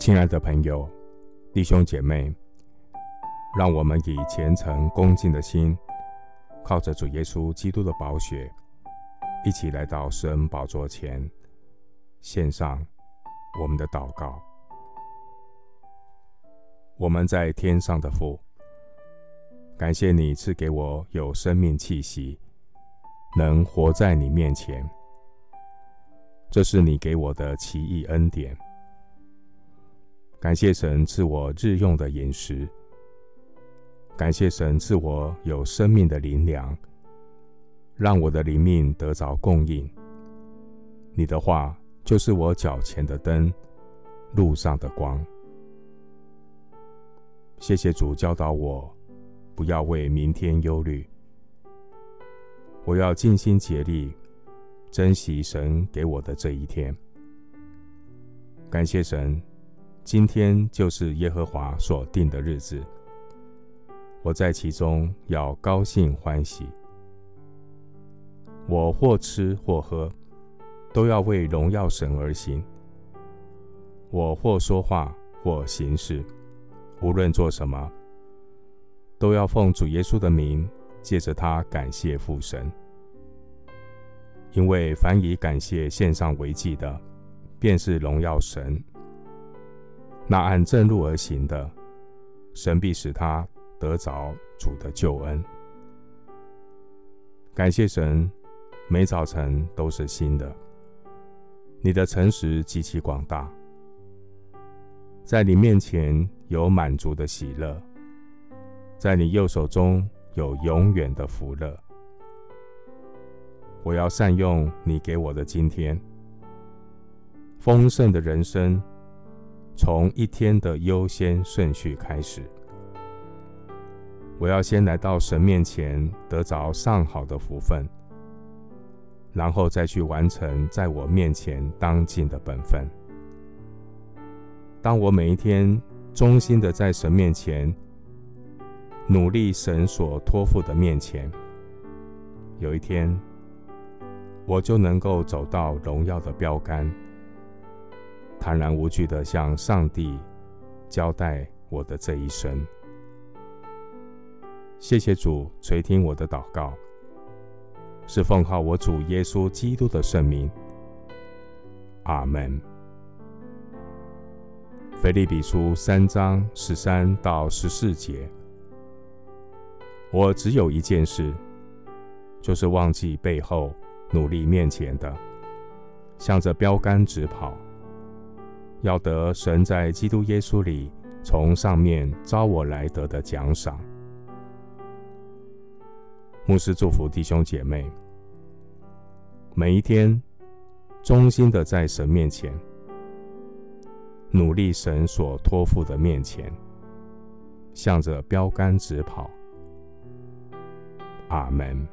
亲爱的朋友、弟兄姐妹，让我们以虔诚恭敬的心，靠着主耶稣基督的宝血，一起来到施恩宝座前，献上我们的祷告。我们在天上的父，感谢你赐给我有生命气息，能活在你面前。这是你给我的奇异恩典。感谢神赐我日用的饮食，感谢神赐我有生命的灵粮，让我的灵命得着供应。你的话就是我脚前的灯，路上的光。谢谢主教导我，不要为明天忧虑。我要尽心竭力，珍惜神给我的这一天。感谢神，今天就是耶和华所定的日子。我在其中要高兴欢喜。我或吃或喝，都要为荣耀神而行。我或说话或行事。无论做什么，都要奉主耶稣的名，借着他感谢父神。因为凡以感谢献上为祭的，便是荣耀神。那按正路而行的，神必使他得着主的救恩。感谢神，每早晨都是新的。你的诚实极其广大。在你面前有满足的喜乐，在你右手中有永远的福乐。我要善用你给我的今天，丰盛的人生从一天的优先顺序开始。我要先来到神面前得着上好的福分，然后再去完成在我面前当尽的本分。当我每一天忠心的在神面前努力，神所托付的面前，有一天我就能够走到荣耀的标杆，坦然无惧的向上帝交代我的这一生。谢谢主垂听我的祷告，是奉靠我主耶稣基督的圣名。阿门。腓立比书三章十三到十四节，我只有一件事，就是忘记背后，努力面前的，向着标杆直跑，要得神在基督耶稣里从上面召我来得的奖赏。牧师祝福弟兄姐妹，每一天忠心的在神面前。努力神所托付的面前，向着标杆直跑。阿门。